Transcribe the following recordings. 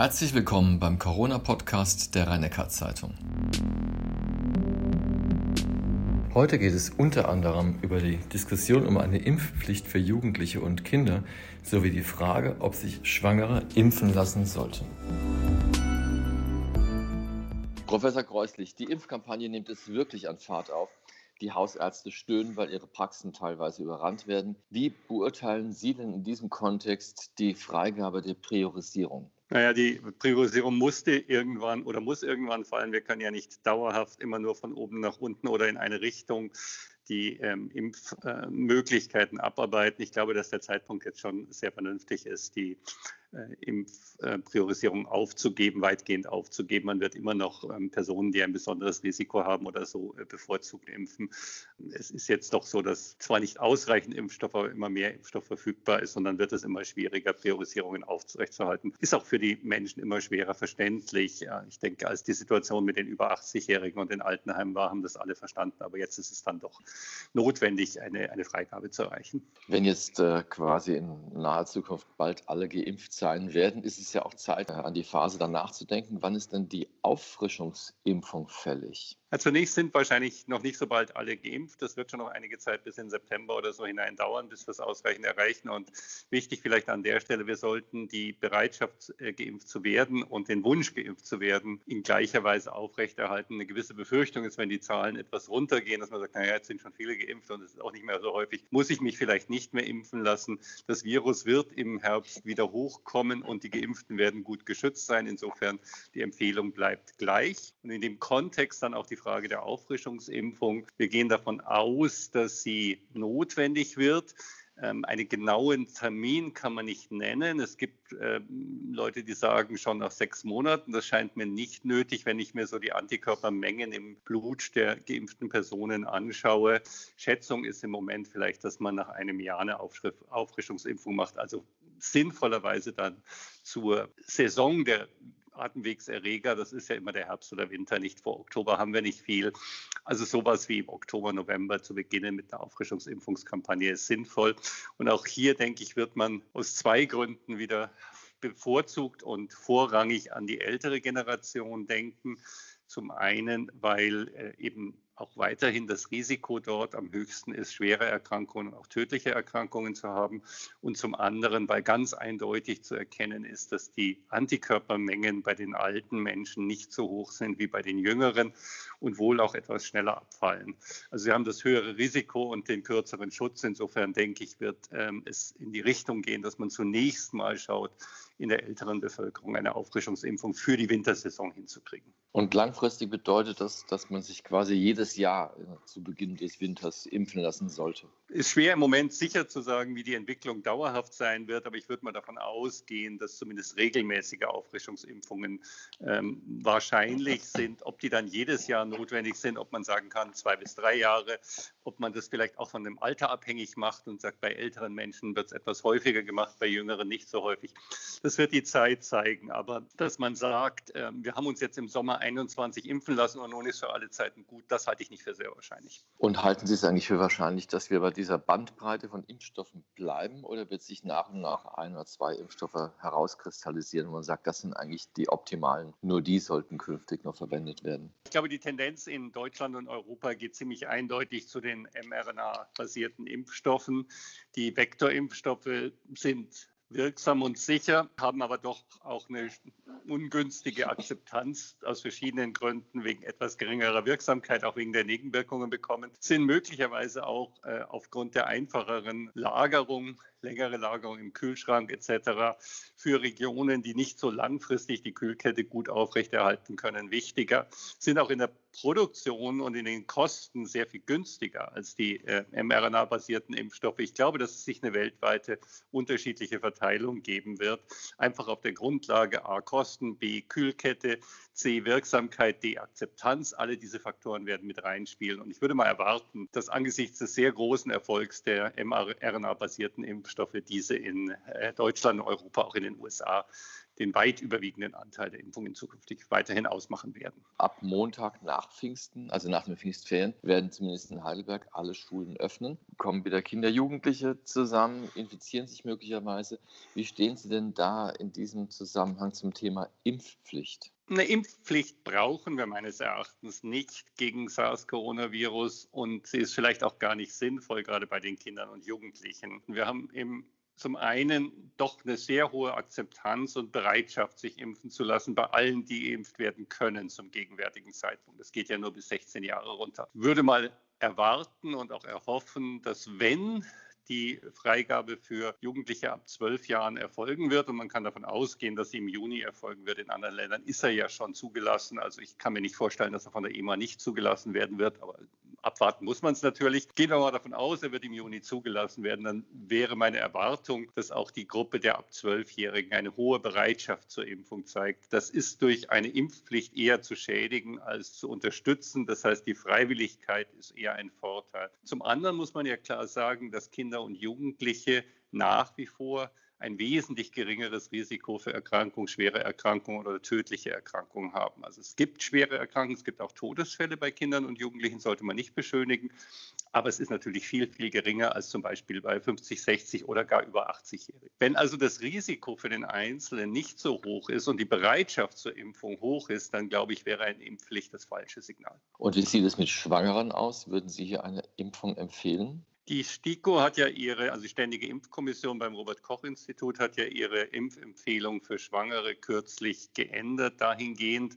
Herzlich willkommen beim Corona-Podcast der rhein zeitung Heute geht es unter anderem über die Diskussion um eine Impfpflicht für Jugendliche und Kinder sowie die Frage, ob sich Schwangere impfen lassen sollten. Professor Kreuslich, die Impfkampagne nimmt es wirklich an Fahrt auf. Die Hausärzte stöhnen, weil ihre Praxen teilweise überrannt werden. Wie beurteilen Sie denn in diesem Kontext die Freigabe der Priorisierung? Naja, die Priorisierung musste irgendwann oder muss irgendwann fallen. Wir können ja nicht dauerhaft immer nur von oben nach unten oder in eine Richtung die ähm, Impfmöglichkeiten äh, abarbeiten. Ich glaube, dass der Zeitpunkt jetzt schon sehr vernünftig ist, die Impfpriorisierung aufzugeben, weitgehend aufzugeben. Man wird immer noch ähm, Personen, die ein besonderes Risiko haben oder so, äh, bevorzugt impfen. Es ist jetzt doch so, dass zwar nicht ausreichend Impfstoff, aber immer mehr Impfstoff verfügbar ist dann wird es immer schwieriger, Priorisierungen aufrechtzuerhalten. Ist auch für die Menschen immer schwerer verständlich. Ich denke, als die Situation mit den über 80-Jährigen und den Altenheimen war, haben das alle verstanden. Aber jetzt ist es dann doch notwendig, eine, eine Freigabe zu erreichen. Wenn jetzt äh, quasi in naher Zukunft bald alle geimpft sein werden, ist es ja auch Zeit, an die Phase danach zu denken. Wann ist denn die Auffrischungsimpfung fällig? zunächst sind wahrscheinlich noch nicht so bald alle geimpft. Das wird schon noch einige Zeit bis in September oder so hinein dauern, bis wir es ausreichend erreichen. Und wichtig vielleicht an der Stelle, wir sollten die Bereitschaft, äh, geimpft zu werden und den Wunsch, geimpft zu werden, in gleicher Weise aufrechterhalten. Eine gewisse Befürchtung ist, wenn die Zahlen etwas runtergehen, dass man sagt, naja, jetzt sind schon viele geimpft und es ist auch nicht mehr so häufig, muss ich mich vielleicht nicht mehr impfen lassen. Das Virus wird im Herbst wieder hochkommen und die Geimpften werden gut geschützt sein. Insofern die Empfehlung bleibt gleich. Und in dem Kontext dann auch die Frage der Auffrischungsimpfung. Wir gehen davon aus, dass sie notwendig wird. Ähm, einen genauen Termin kann man nicht nennen. Es gibt äh, Leute, die sagen schon nach sechs Monaten. Das scheint mir nicht nötig, wenn ich mir so die Antikörpermengen im Blut der geimpften Personen anschaue. Schätzung ist im Moment vielleicht, dass man nach einem Jahr eine Auffrischungsimpfung macht. Also sinnvollerweise dann zur Saison der Atemwegserreger, das ist ja immer der Herbst oder Winter, nicht vor Oktober haben wir nicht viel. Also sowas wie im Oktober, November zu beginnen mit einer Auffrischungsimpfungskampagne ist sinnvoll. Und auch hier, denke ich, wird man aus zwei Gründen wieder bevorzugt und vorrangig an die ältere Generation denken. Zum einen, weil äh, eben auch weiterhin das Risiko dort am höchsten ist, schwere Erkrankungen, auch tödliche Erkrankungen zu haben. Und zum anderen, weil ganz eindeutig zu erkennen ist, dass die Antikörpermengen bei den alten Menschen nicht so hoch sind wie bei den jüngeren und wohl auch etwas schneller abfallen. Also sie haben das höhere Risiko und den kürzeren Schutz. Insofern denke ich, wird ähm, es in die Richtung gehen, dass man zunächst mal schaut, in der älteren Bevölkerung eine Auffrischungsimpfung für die Wintersaison hinzukriegen. Und langfristig bedeutet das, dass man sich quasi jedes Jahr äh, zu Beginn des Winters impfen lassen sollte? Ist schwer im Moment sicher zu sagen, wie die Entwicklung dauerhaft sein wird, aber ich würde mal davon ausgehen, dass zumindest regelmäßige Auffrischungsimpfungen ähm, wahrscheinlich sind. Ob die dann jedes Jahr notwendig sind, ob man sagen kann, zwei bis drei Jahre, ob man das vielleicht auch von dem Alter abhängig macht und sagt, bei älteren Menschen wird es etwas häufiger gemacht, bei jüngeren nicht so häufig. Das wird die Zeit zeigen. Aber dass man sagt, äh, wir haben uns jetzt im Sommer 21 impfen lassen und nun ist für alle Zeiten gut, das halte ich nicht für sehr wahrscheinlich. Und halten Sie es eigentlich für wahrscheinlich, dass wir bei dieser Bandbreite von Impfstoffen bleiben oder wird sich nach und nach ein oder zwei Impfstoffe herauskristallisieren, wo man sagt, das sind eigentlich die optimalen, nur die sollten künftig noch verwendet werden? Ich glaube, die Tendenz in Deutschland und Europa geht ziemlich eindeutig zu den mRNA-basierten Impfstoffen. Die Vektorimpfstoffe sind wirksam und sicher, haben aber doch auch eine ungünstige Akzeptanz aus verschiedenen Gründen wegen etwas geringerer Wirksamkeit, auch wegen der Nebenwirkungen bekommen, sind möglicherweise auch äh, aufgrund der einfacheren Lagerung längere Lagerung im Kühlschrank etc. für Regionen, die nicht so langfristig die Kühlkette gut aufrechterhalten können, wichtiger, sind auch in der Produktion und in den Kosten sehr viel günstiger als die äh, mRNA-basierten Impfstoffe. Ich glaube, dass es sich eine weltweite unterschiedliche Verteilung geben wird, einfach auf der Grundlage A Kosten, B Kühlkette, C Wirksamkeit, D Akzeptanz. Alle diese Faktoren werden mit reinspielen. Und ich würde mal erwarten, dass angesichts des sehr großen Erfolgs der mRNA-basierten Impfstoffe diese in äh, Deutschland, Europa, auch in den USA den weit überwiegenden Anteil der Impfungen zukünftig weiterhin ausmachen werden. Ab Montag nach Pfingsten, also nach den Pfingstferien, werden zumindest in Heidelberg alle Schulen öffnen. Kommen wieder Kinder, Jugendliche zusammen, infizieren sich möglicherweise. Wie stehen Sie denn da in diesem Zusammenhang zum Thema Impfpflicht? Eine Impfpflicht brauchen wir meines Erachtens nicht gegen SARS-Coronavirus und sie ist vielleicht auch gar nicht sinnvoll, gerade bei den Kindern und Jugendlichen. Wir haben im zum einen doch eine sehr hohe Akzeptanz und Bereitschaft, sich impfen zu lassen bei allen, die geimpft werden können zum gegenwärtigen Zeitpunkt. Das geht ja nur bis 16 Jahre runter. Ich würde mal erwarten und auch erhoffen, dass wenn die Freigabe für Jugendliche ab zwölf Jahren erfolgen wird. Und man kann davon ausgehen, dass sie im Juni erfolgen wird. In anderen Ländern ist er ja schon zugelassen. Also ich kann mir nicht vorstellen, dass er von der EMA nicht zugelassen werden wird. Aber abwarten muss man es natürlich. Gehen wir mal davon aus, er wird im Juni zugelassen werden. Dann wäre meine Erwartung, dass auch die Gruppe der ab zwölfjährigen eine hohe Bereitschaft zur Impfung zeigt. Das ist durch eine Impfpflicht eher zu schädigen als zu unterstützen. Das heißt, die Freiwilligkeit ist eher ein Vorteil. Zum anderen muss man ja klar sagen, dass Kinder und Jugendliche nach wie vor ein wesentlich geringeres Risiko für Erkrankungen, schwere Erkrankungen oder tödliche Erkrankungen haben. Also es gibt schwere Erkrankungen, es gibt auch Todesfälle bei Kindern und Jugendlichen, sollte man nicht beschönigen. Aber es ist natürlich viel, viel geringer als zum Beispiel bei 50, 60 oder gar über 80-Jährigen. Wenn also das Risiko für den Einzelnen nicht so hoch ist und die Bereitschaft zur Impfung hoch ist, dann glaube ich, wäre eine Impfpflicht das falsche Signal. Und wie sieht es mit Schwangeren aus? Würden Sie hier eine Impfung empfehlen? Die STIKO hat ja ihre, also die Ständige Impfkommission beim Robert-Koch-Institut hat ja ihre Impfempfehlung für Schwangere kürzlich geändert, dahingehend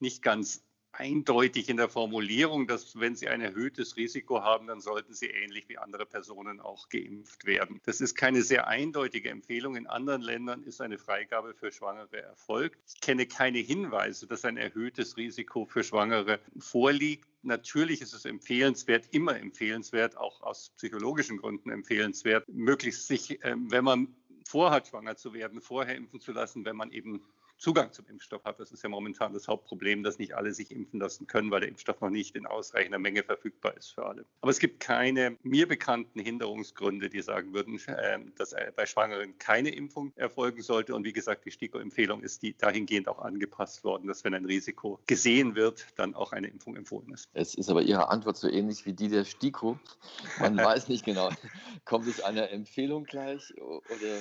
nicht ganz eindeutig in der Formulierung, dass wenn sie ein erhöhtes Risiko haben, dann sollten sie ähnlich wie andere Personen auch geimpft werden. Das ist keine sehr eindeutige Empfehlung. In anderen Ländern ist eine Freigabe für Schwangere erfolgt. Ich kenne keine Hinweise, dass ein erhöhtes Risiko für Schwangere vorliegt. Natürlich ist es empfehlenswert, immer empfehlenswert, auch aus psychologischen Gründen empfehlenswert, möglichst sich, ähm, wenn man vorhat, schwanger zu werden, vorher impfen zu lassen, wenn man eben Zugang zum Impfstoff hat. Das ist ja momentan das Hauptproblem, dass nicht alle sich impfen lassen können, weil der Impfstoff noch nicht in ausreichender Menge verfügbar ist für alle. Aber es gibt keine mir bekannten Hinderungsgründe, die sagen würden, ähm, dass bei Schwangeren keine Impfung erfolgen sollte. Und wie gesagt, die STIKO-Empfehlung ist die dahingehend auch angepasst worden, dass wenn ein Risiko gesehen wird, dann auch eine Impfung empfohlen ist. Es ist aber Ihre Antwort so ähnlich wie die der STIKO. Man weiß nicht genau, kommt es einer Empfehlung gleich oder? oder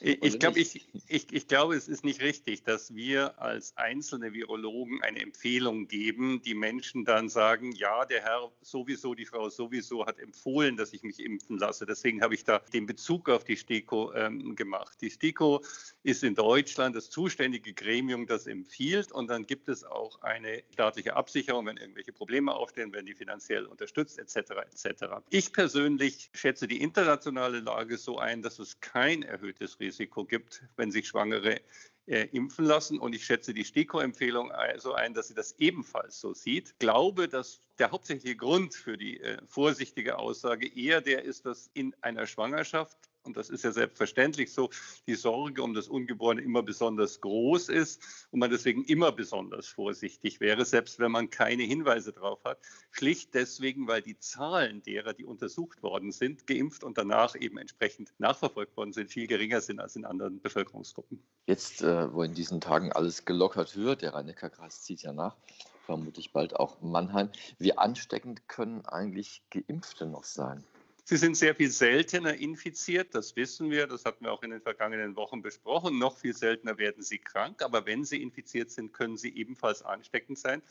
ich, ich, glaub, ich, ich, ich glaube, es ist nicht richtig, dass dass wir als einzelne Virologen eine Empfehlung geben, die Menschen dann sagen, ja, der Herr sowieso, die Frau sowieso hat empfohlen, dass ich mich impfen lasse. Deswegen habe ich da den Bezug auf die STIKO ähm, gemacht. Die STIKO ist in Deutschland das zuständige Gremium, das empfiehlt. Und dann gibt es auch eine staatliche Absicherung, wenn irgendwelche Probleme aufstehen, werden die finanziell unterstützt, etc. etc. Ich persönlich schätze die internationale Lage so ein, dass es kein erhöhtes Risiko gibt, wenn sich Schwangere äh, impfen lassen. Und ich schätze die STIKO-Empfehlung so ein, dass sie das ebenfalls so sieht. Glaube, dass der hauptsächliche Grund für die äh, vorsichtige Aussage eher der ist, dass in einer Schwangerschaft und das ist ja selbstverständlich so, die Sorge um das Ungeborene immer besonders groß ist und man deswegen immer besonders vorsichtig wäre, selbst wenn man keine Hinweise darauf hat. Schlicht deswegen, weil die Zahlen derer, die untersucht worden sind, geimpft und danach eben entsprechend nachverfolgt worden sind, viel geringer sind als in anderen Bevölkerungsgruppen. Jetzt, äh, wo in diesen Tagen alles gelockert wird, der Rhein-Neckar-Kreis zieht ja nach, vermutlich bald auch Mannheim. Wie ansteckend können eigentlich Geimpfte noch sein? Sie sind sehr viel seltener infiziert, das wissen wir, das hatten wir auch in den vergangenen Wochen besprochen. Noch viel seltener werden sie krank, aber wenn sie infiziert sind, können sie ebenfalls ansteckend sein.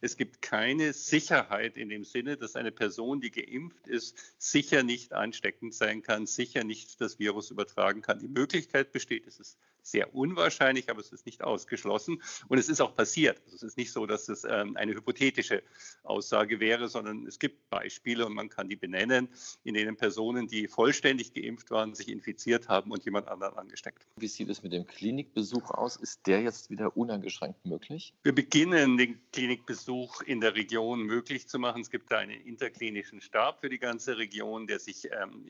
Es gibt keine Sicherheit in dem Sinne, dass eine Person, die geimpft ist, sicher nicht ansteckend sein kann, sicher nicht das Virus übertragen kann. Die Möglichkeit besteht, es ist sehr unwahrscheinlich, aber es ist nicht ausgeschlossen. Und es ist auch passiert. Also es ist nicht so, dass es ähm, eine hypothetische Aussage wäre, sondern es gibt Beispiele und man kann die benennen, in denen Personen, die vollständig geimpft waren, sich infiziert haben und jemand anderen angesteckt. Wie sieht es mit dem Klinikbesuch aus? Ist der jetzt wieder uneingeschränkt möglich? Wir beginnen den Klinikbesuch in der Region möglich zu machen. Es gibt da einen interklinischen Stab für die ganze Region, der sich ähm,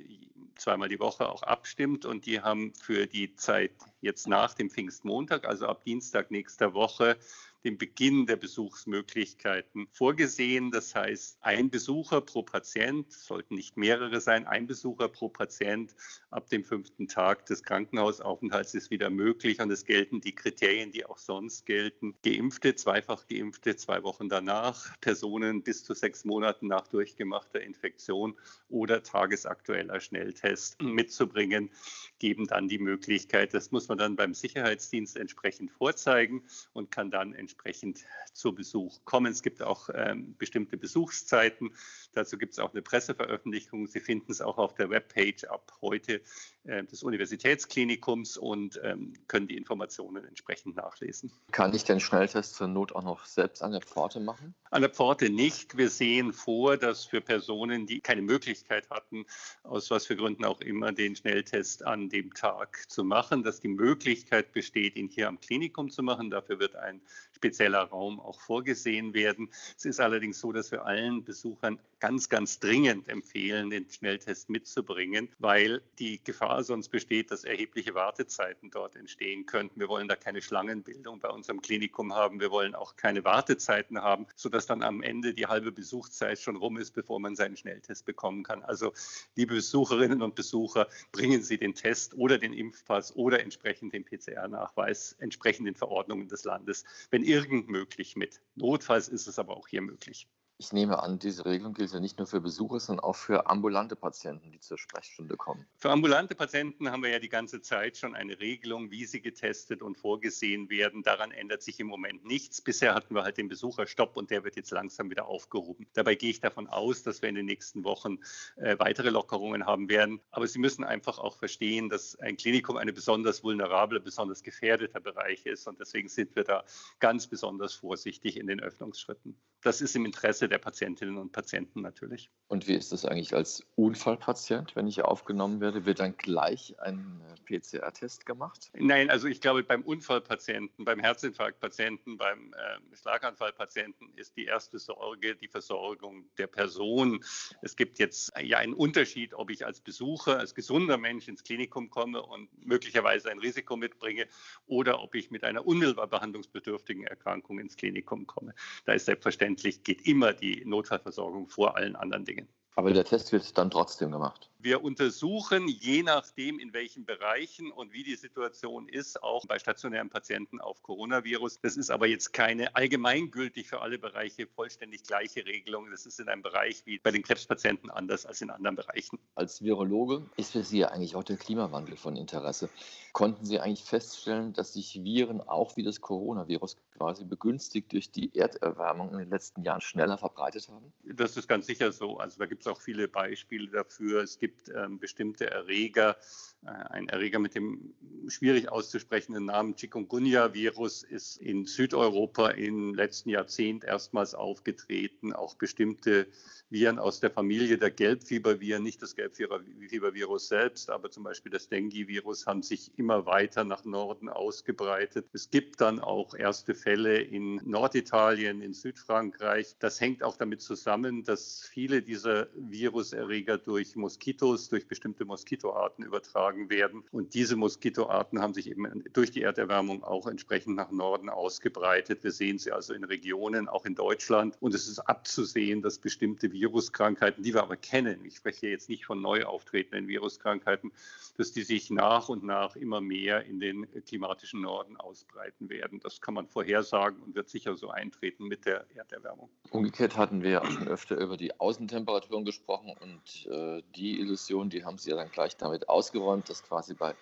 zweimal die Woche auch abstimmt und die haben für die Zeit jetzt nach dem Pfingstmontag, also ab Dienstag nächster Woche, den Beginn der Besuchsmöglichkeiten vorgesehen. Das heißt, ein Besucher pro Patient, sollten nicht mehrere sein, ein Besucher pro Patient ab dem fünften Tag des Krankenhausaufenthalts ist wieder möglich und es gelten die Kriterien, die auch sonst gelten. Geimpfte, zweifach geimpfte, zwei Wochen danach, Personen bis zu sechs Monaten nach durchgemachter Infektion oder tagesaktueller Schnelltest mitzubringen, geben dann die Möglichkeit, das muss man dann beim Sicherheitsdienst entsprechend vorzeigen und kann dann entsprechend zu Besuch kommen. Es gibt auch ähm, bestimmte Besuchszeiten. Dazu gibt es auch eine Presseveröffentlichung. Sie finden es auch auf der Webpage ab heute des Universitätsklinikums und ähm, können die Informationen entsprechend nachlesen. Kann ich den Schnelltest zur Not auch noch selbst an der Pforte machen? An der Pforte nicht. Wir sehen vor, dass für Personen, die keine Möglichkeit hatten, aus was für Gründen auch immer, den Schnelltest an dem Tag zu machen, dass die Möglichkeit besteht, ihn hier am Klinikum zu machen. Dafür wird ein spezieller Raum auch vorgesehen werden. Es ist allerdings so, dass wir allen Besuchern ganz, ganz dringend empfehlen, den Schnelltest mitzubringen, weil die Gefahr sonst besteht, dass erhebliche Wartezeiten dort entstehen könnten. Wir wollen da keine Schlangenbildung bei unserem Klinikum haben. Wir wollen auch keine Wartezeiten haben, sodass dann am Ende die halbe Besuchszeit schon rum ist, bevor man seinen Schnelltest bekommen kann. Also, liebe Besucherinnen und Besucher, bringen Sie den Test oder den Impfpass oder entsprechend den PCR-Nachweis entsprechend den Verordnungen des Landes, wenn irgend möglich mit. Notfalls ist es aber auch hier möglich. Ich nehme an, diese Regelung gilt ja nicht nur für Besucher, sondern auch für ambulante Patienten, die zur Sprechstunde kommen. Für ambulante Patienten haben wir ja die ganze Zeit schon eine Regelung, wie sie getestet und vorgesehen werden. Daran ändert sich im Moment nichts. Bisher hatten wir halt den Besucherstopp und der wird jetzt langsam wieder aufgehoben. Dabei gehe ich davon aus, dass wir in den nächsten Wochen äh, weitere Lockerungen haben werden. Aber Sie müssen einfach auch verstehen, dass ein Klinikum ein besonders vulnerabler, besonders gefährdeter Bereich ist. Und deswegen sind wir da ganz besonders vorsichtig in den Öffnungsschritten. Das ist im Interesse der Patientinnen und Patienten natürlich. Und wie ist das eigentlich als Unfallpatient, wenn ich aufgenommen werde? Wird dann gleich ein äh, PCR-Test gemacht? Nein, also ich glaube, beim Unfallpatienten, beim Herzinfarktpatienten, beim äh, Schlaganfallpatienten ist die erste Sorge die Versorgung der Person. Es gibt jetzt ja einen Unterschied, ob ich als Besucher, als gesunder Mensch ins Klinikum komme und möglicherweise ein Risiko mitbringe oder ob ich mit einer unmittelbar behandlungsbedürftigen Erkrankung ins Klinikum komme. Da ist selbstverständlich, geht immer die Notfallversorgung vor allen anderen Dingen. Aber der Test wird dann trotzdem gemacht. Wir untersuchen, je nachdem, in welchen Bereichen und wie die Situation ist, auch bei stationären Patienten auf Coronavirus. Das ist aber jetzt keine allgemeingültig für alle Bereiche vollständig gleiche Regelung. Das ist in einem Bereich wie bei den Krebspatienten anders als in anderen Bereichen. Als Virologe ist für Sie ja eigentlich auch der Klimawandel von Interesse. Konnten Sie eigentlich feststellen, dass sich Viren auch wie das Coronavirus quasi begünstigt durch die Erderwärmung in den letzten Jahren schneller verbreitet haben? Das ist ganz sicher so. Also da gibt es auch viele Beispiele dafür. Es gibt ähm, bestimmte Erreger, äh, ein Erreger mit dem schwierig auszusprechenden Namen Chikungunya-Virus ist in Südeuropa im letzten Jahrzehnt erstmals aufgetreten. Auch bestimmte Viren aus der Familie der Gelbfieberviren, nicht das Gelbfiebervirus selbst, aber zum Beispiel das Dengue-Virus, haben sich immer weiter nach Norden ausgebreitet. Es gibt dann auch erste Fälle in Norditalien, in Südfrankreich. Das hängt auch damit zusammen, dass viele dieser Viruserreger durch Moskitos, durch bestimmte Moskitoarten übertragen werden. Und diese Moskitoarten haben sich eben durch die Erderwärmung auch entsprechend nach Norden ausgebreitet. Wir sehen sie also in Regionen, auch in Deutschland. Und es ist abzusehen, dass bestimmte Viruskrankheiten, die wir aber kennen, ich spreche jetzt nicht von neu auftretenden Viruskrankheiten, dass die sich nach und nach immer mehr in den klimatischen Norden ausbreiten werden. Das kann man vorhersagen und wird sicher so eintreten mit der Erderwärmung. Umgekehrt hatten wir auch schon öfter über die Außentemperaturen gesprochen und äh, die Illusion, die haben Sie ja dann gleich damit ausgeräumt und das quasi bei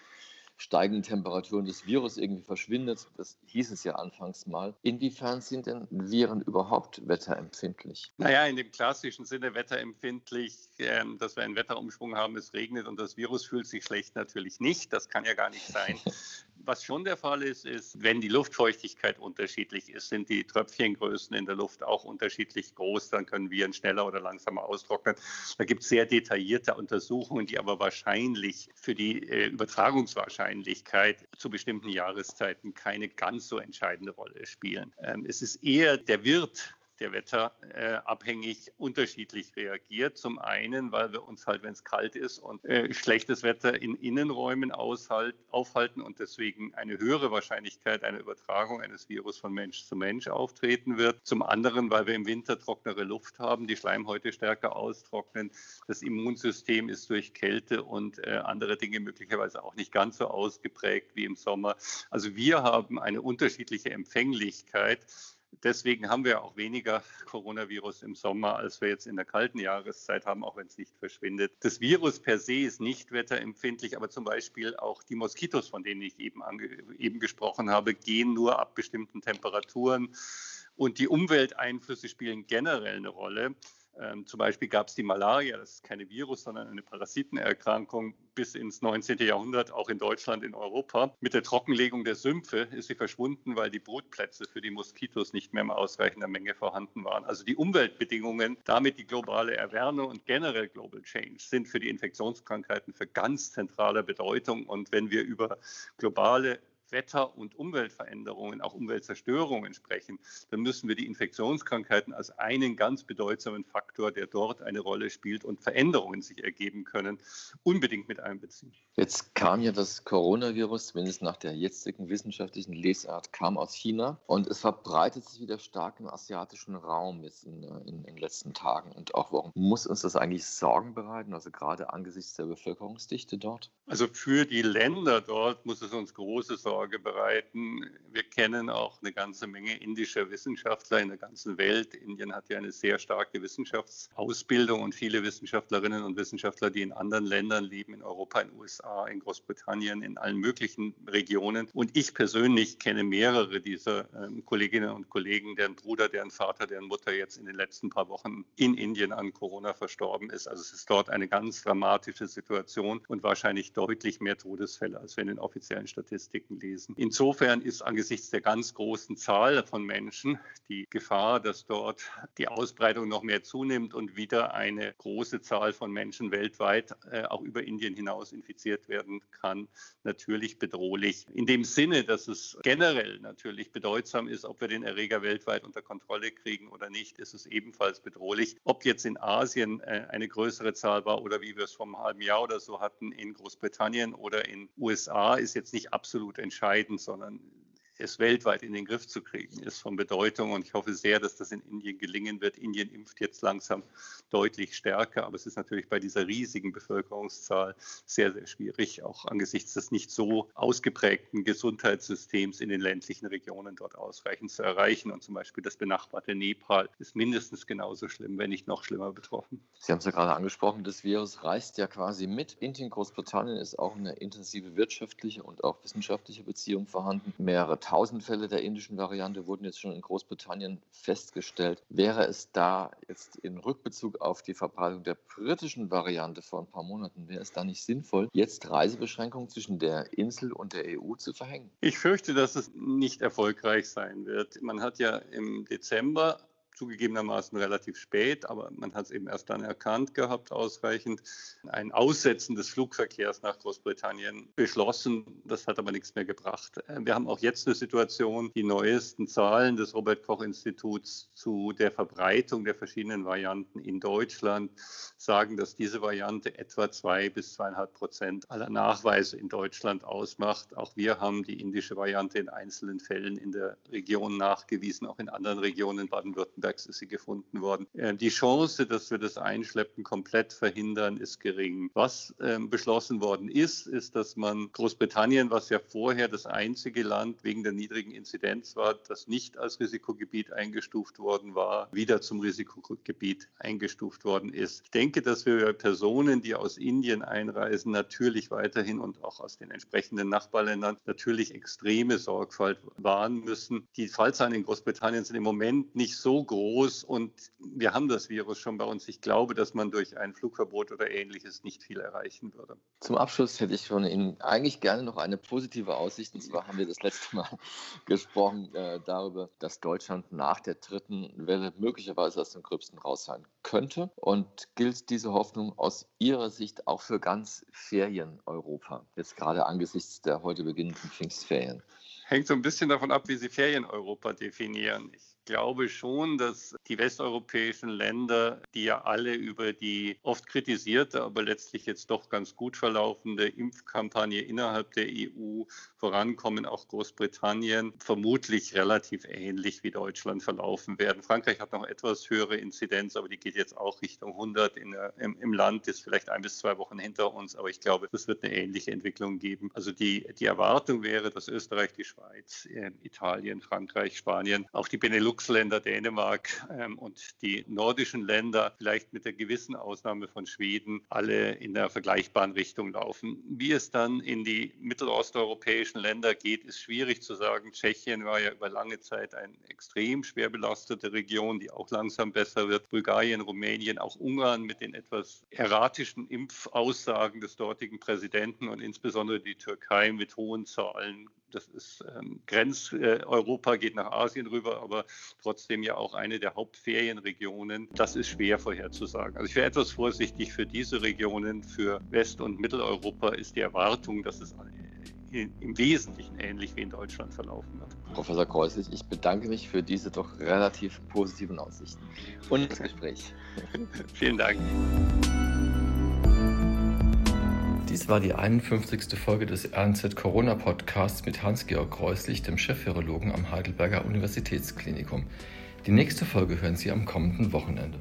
steigenden Temperaturen des Virus irgendwie verschwindet. Das hieß es ja anfangs mal. Inwiefern sind denn Viren überhaupt wetterempfindlich? Naja, in dem klassischen Sinne wetterempfindlich, äh, dass wir einen Wetterumschwung haben, es regnet und das Virus fühlt sich schlecht natürlich nicht. Das kann ja gar nicht sein. Was schon der Fall ist, ist, wenn die Luftfeuchtigkeit unterschiedlich ist, sind die Tröpfchengrößen in der Luft auch unterschiedlich groß, dann können Viren schneller oder langsamer austrocknen. Da gibt es sehr detaillierte Untersuchungen, die aber wahrscheinlich für die äh, Übertragungswahrscheinlichkeit zu bestimmten Jahreszeiten keine ganz so entscheidende Rolle spielen. Ähm, es ist eher der Wirt der wetterabhängig äh, unterschiedlich reagiert. Zum einen, weil wir uns halt, wenn es kalt ist und äh, schlechtes Wetter in Innenräumen aufhalten und deswegen eine höhere Wahrscheinlichkeit einer Übertragung eines Virus von Mensch zu Mensch auftreten wird. Zum anderen, weil wir im Winter trocknere Luft haben, die Schleimhäute stärker austrocknen. Das Immunsystem ist durch Kälte und äh, andere Dinge möglicherweise auch nicht ganz so ausgeprägt wie im Sommer. Also wir haben eine unterschiedliche Empfänglichkeit Deswegen haben wir auch weniger Coronavirus im Sommer, als wir jetzt in der kalten Jahreszeit haben, auch wenn es nicht verschwindet. Das Virus per se ist nicht wetterempfindlich, aber zum Beispiel auch die Moskitos, von denen ich eben, eben gesprochen habe, gehen nur ab bestimmten Temperaturen. Und die Umwelteinflüsse spielen generell eine Rolle. Ähm, zum Beispiel gab es die Malaria, das ist keine Virus, sondern eine Parasitenerkrankung bis ins 19. Jahrhundert, auch in Deutschland, in Europa. Mit der Trockenlegung der Sümpfe ist sie verschwunden, weil die Brutplätze für die Moskitos nicht mehr in ausreichender Menge vorhanden waren. Also die Umweltbedingungen, damit die globale Erwärmung und generell Global Change sind für die Infektionskrankheiten für ganz zentrale Bedeutung. Und wenn wir über globale Wetter- und Umweltveränderungen, auch Umweltzerstörungen sprechen, dann müssen wir die Infektionskrankheiten als einen ganz bedeutsamen Faktor, der dort eine Rolle spielt und Veränderungen sich ergeben können, unbedingt mit einbeziehen. Jetzt kam ja das Coronavirus, zumindest nach der jetzigen wissenschaftlichen Lesart, kam aus China und es verbreitet sich wieder stark im asiatischen Raum jetzt in, äh, in, in den letzten Tagen und auch Wochen. Muss uns das eigentlich Sorgen bereiten, also gerade angesichts der Bevölkerungsdichte dort? Also für die Länder dort muss es uns große Sorgen Sorge bereiten. Wir kennen auch eine ganze Menge indischer Wissenschaftler in der ganzen Welt. Indien hat ja eine sehr starke Wissenschaftsausbildung und viele Wissenschaftlerinnen und Wissenschaftler, die in anderen Ländern leben, in Europa, in den USA, in Großbritannien, in allen möglichen Regionen. Und ich persönlich kenne mehrere dieser ähm, Kolleginnen und Kollegen, deren Bruder, deren Vater, deren Mutter jetzt in den letzten paar Wochen in Indien an Corona verstorben ist. Also es ist dort eine ganz dramatische Situation und wahrscheinlich deutlich mehr Todesfälle, als wir in den offiziellen Statistiken lesen gewesen. Insofern ist angesichts der ganz großen Zahl von Menschen die Gefahr, dass dort die Ausbreitung noch mehr zunimmt und wieder eine große Zahl von Menschen weltweit äh, auch über Indien hinaus infiziert werden kann, natürlich bedrohlich. In dem Sinne, dass es generell natürlich bedeutsam ist, ob wir den Erreger weltweit unter Kontrolle kriegen oder nicht, ist es ebenfalls bedrohlich. Ob jetzt in Asien äh, eine größere Zahl war oder wie wir es vor einem halben Jahr oder so hatten in Großbritannien oder in USA, ist jetzt nicht absolut entscheidend entscheidend, sondern es weltweit in den Griff zu kriegen, ist von Bedeutung. Und ich hoffe sehr, dass das in Indien gelingen wird. Indien impft jetzt langsam deutlich stärker, aber es ist natürlich bei dieser riesigen Bevölkerungszahl sehr, sehr schwierig, auch angesichts des nicht so ausgeprägten Gesundheitssystems in den ländlichen Regionen dort ausreichend zu erreichen. Und zum Beispiel das benachbarte Nepal ist mindestens genauso schlimm, wenn nicht noch schlimmer betroffen. Sie haben es ja gerade angesprochen, das Virus reist ja quasi mit. Indien, Großbritannien ist auch eine intensive wirtschaftliche und auch wissenschaftliche Beziehung vorhanden. Mehrere tausend Fälle der indischen Variante wurden jetzt schon in Großbritannien festgestellt. Wäre es da jetzt in Rückbezug auf die Verbreitung der britischen Variante vor ein paar Monaten, wäre es da nicht sinnvoll, jetzt Reisebeschränkungen zwischen der Insel und der EU zu verhängen? Ich fürchte, dass es nicht erfolgreich sein wird. Man hat ja im Dezember zugegebenermaßen relativ spät, aber man hat es eben erst dann erkannt gehabt, ausreichend, ein Aussetzen des Flugverkehrs nach Großbritannien beschlossen. Das hat aber nichts mehr gebracht. Äh, wir haben auch jetzt eine Situation, die neuesten Zahlen des Robert Koch Instituts zu der Verbreitung der verschiedenen Varianten in Deutschland sagen, dass diese Variante etwa zwei bis zweieinhalb Prozent aller Nachweise in Deutschland ausmacht. Auch wir haben die indische Variante in einzelnen Fällen in der Region nachgewiesen, auch in anderen Regionen Baden-Württemberg Nürnbergs ist sie gefunden worden. Äh, die Chance, dass wir das Einschleppen komplett verhindern, ist gering. Was ähm, beschlossen worden ist, ist, dass man Großbritannien, was ja vorher das einzige Land wegen der niedrigen Inzidenz war, das nicht als Risikogebiet eingestuft worden war, wieder zum Risikogebiet eingestuft worden ist. Ich denke, dass wir Personen, die aus Indien einreisen, natürlich weiterhin und auch aus den entsprechenden Nachbarländern natürlich extreme Sorgfalt wahren müssen. Die Fallzahlen in Großbritannien sind im Moment nicht so groß groß und wir haben das Virus schon bei uns. Ich glaube, dass man durch ein Flugverbot oder ähnliches nicht viel erreichen würde. Zum Abschluss hätte ich von Ihnen eigentlich gerne noch eine positive Aussicht. Und zwar haben wir das letzte Mal gesprochen äh, darüber, dass Deutschland nach der dritten Welle möglicherweise aus dem Gröbsten raus sein könnte. Und gilt diese Hoffnung aus Ihrer Sicht auch für ganz Ferien-Europa, jetzt gerade angesichts der heute beginnenden Pfingstferien? Hängt so ein bisschen davon ab, wie Sie Ferien-Europa definieren. Ich glaube schon, dass die westeuropäischen Länder, die ja alle über die oft kritisierte, aber letztlich jetzt doch ganz gut verlaufende Impfkampagne innerhalb der EU vorankommen, auch Großbritannien, vermutlich relativ ähnlich wie Deutschland verlaufen werden. Frankreich hat noch etwas höhere Inzidenz, aber die geht jetzt auch Richtung 100 der, im, im, Land, ist vielleicht ein bis zwei Wochen hinter uns, aber ich glaube, es wird eine ähnliche Entwicklung geben. Also die, die Erwartung wäre, dass Österreich, die Schweiz, äh, Italien, Frankreich, Spanien, auch die Benelux-Länder, Dänemark ähm, und die nordischen Länder, vielleicht mit der gewissen Ausnahme von Schweden, alle in der vergleichbaren Richtung laufen. Wie es dann in die mittelosteuropäischen Länder geht, ist schwierig zu sagen. Tschechien war ja über lange Zeit eine extrem schwer belastete Region, die auch langsam besser wird. Bulgarien, Rumänien, auch Ungarn mit den etwas erratischen Impfaussagen des dortigen Präsidenten und insbesondere die Türkei mit hohen Zahlen das ist ähm, Grenzeuropa, äh, geht nach Asien rüber, aber trotzdem ja auch eine der Hauptferienregionen. Das ist schwer vorherzusagen. Also ich wäre etwas vorsichtig für diese Regionen. Für West- und Mitteleuropa ist die Erwartung, dass es im Wesentlichen ähnlich wie in Deutschland verlaufen wird. Professor Kreuslich, ich bedanke mich für diese doch relativ positiven Aussichten und das Gespräch. Vielen Dank. Dies war die 51. Folge des RNZ Corona Podcasts mit Hans-Georg Kreuslich, dem Chefvirologen am Heidelberger Universitätsklinikum. Die nächste Folge hören Sie am kommenden Wochenende.